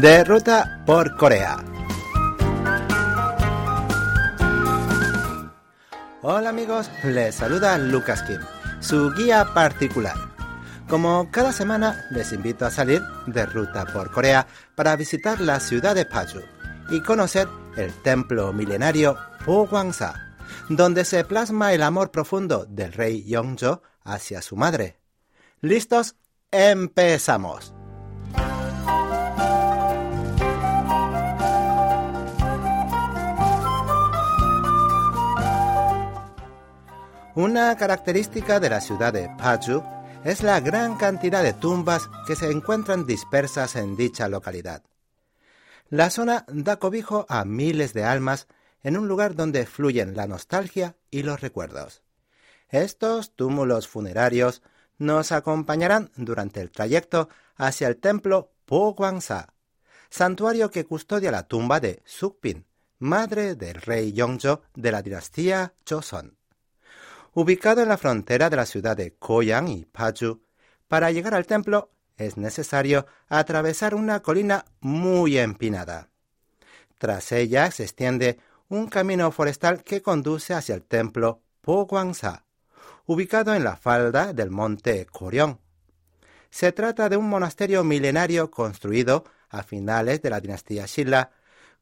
de ruta por Corea. Hola amigos, les saluda Lucas Kim, su guía particular. Como cada semana, les invito a salir de ruta por Corea para visitar la ciudad de Paju y conocer el templo milenario Gwangsa, donde se plasma el amor profundo del rey Yongjo hacia su madre. ¿Listos? Empezamos. Una característica de la ciudad de Paju es la gran cantidad de tumbas que se encuentran dispersas en dicha localidad. La zona da cobijo a miles de almas en un lugar donde fluyen la nostalgia y los recuerdos. Estos túmulos funerarios nos acompañarán durante el trayecto hacia el templo Po Gwangsa, santuario que custodia la tumba de Sukpin, madre del rey Yongjo de la dinastía Joseon. Ubicado en la frontera de la ciudad de Koyang y Paju, para llegar al templo es necesario atravesar una colina muy empinada. Tras ella se extiende un camino forestal que conduce hacia el templo Po ubicado en la falda del monte Koryong. Se trata de un monasterio milenario construido a finales de la dinastía Shilla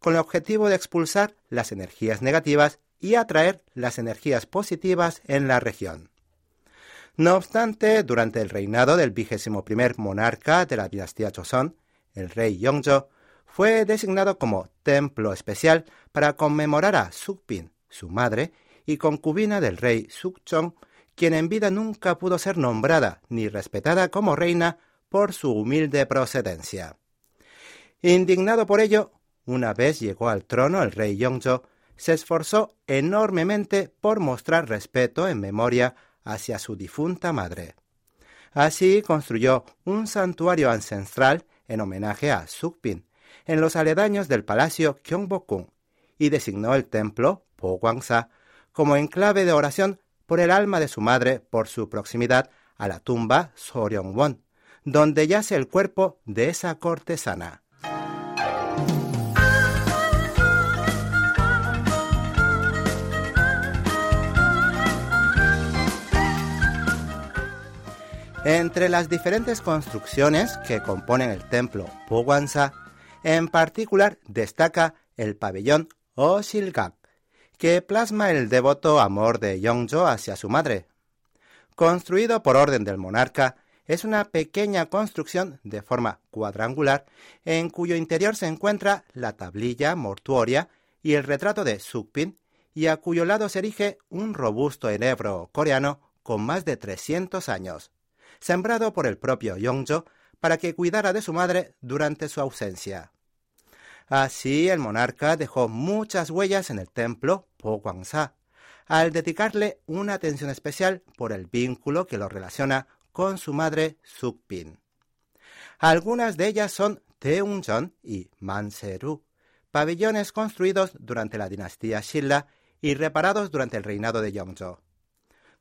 con el objetivo de expulsar las energías negativas y atraer las energías positivas en la región. No obstante, durante el reinado del vigésimo primer monarca de la dinastía Joseon, el rey Yongjo, fue designado como templo especial para conmemorar a Sukpin, su madre y concubina del rey Sukchong, quien en vida nunca pudo ser nombrada ni respetada como reina por su humilde procedencia. Indignado por ello, una vez llegó al trono el rey Yongjo, se esforzó enormemente por mostrar respeto en memoria hacia su difunta madre. Así construyó un santuario ancestral en homenaje a Sukpin, en los aledaños del palacio Gyeongbokgung, y designó el templo Po como enclave de oración por el alma de su madre por su proximidad a la tumba Soryongwon, donde yace el cuerpo de esa cortesana. Entre las diferentes construcciones que componen el templo Pogwansa, en particular destaca el pabellón Oshilgak, que plasma el devoto amor de Yongjo hacia su madre. Construido por orden del monarca, es una pequeña construcción de forma cuadrangular en cuyo interior se encuentra la tablilla mortuoria y el retrato de Sukpin y a cuyo lado se erige un robusto enebro coreano con más de 300 años sembrado por el propio Yongjo para que cuidara de su madre durante su ausencia. Así el monarca dejó muchas huellas en el templo Po Gwangsa, al dedicarle una atención especial por el vínculo que lo relaciona con su madre Sukpin. Algunas de ellas son Teungjeon y Manseru, pabellones construidos durante la dinastía Shilla y reparados durante el reinado de Yongjo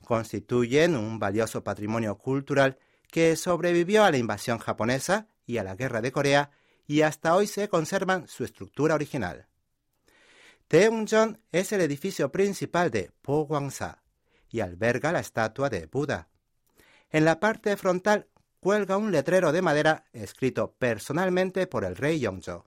constituyen un valioso patrimonio cultural que sobrevivió a la invasión japonesa y a la guerra de Corea y hasta hoy se conservan su estructura original. Taeungjeon es el edificio principal de Po Gwangsa y alberga la estatua de Buda. En la parte frontal cuelga un letrero de madera escrito personalmente por el rey Yongjo,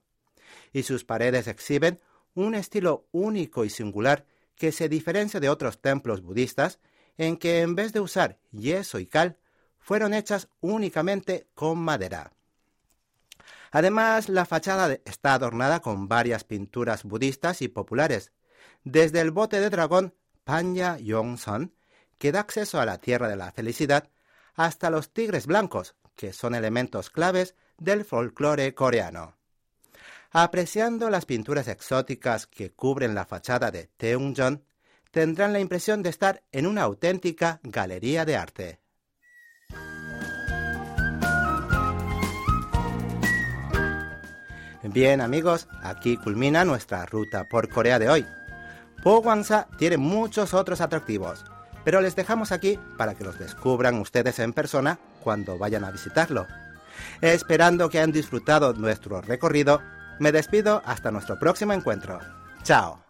y sus paredes exhiben un estilo único y singular que se diferencia de otros templos budistas en que en vez de usar yeso y cal, fueron hechas únicamente con madera. Además, la fachada está adornada con varias pinturas budistas y populares, desde el bote de dragón Panya Yongson, que da acceso a la tierra de la felicidad, hasta los tigres blancos, que son elementos claves del folclore coreano. Apreciando las pinturas exóticas que cubren la fachada de Teungjeon, tendrán la impresión de estar en una auténtica galería de arte. Bien amigos, aquí culmina nuestra ruta por Corea de hoy. Po Gwangsa tiene muchos otros atractivos, pero les dejamos aquí para que los descubran ustedes en persona cuando vayan a visitarlo. Esperando que hayan disfrutado nuestro recorrido, me despido hasta nuestro próximo encuentro. Chao.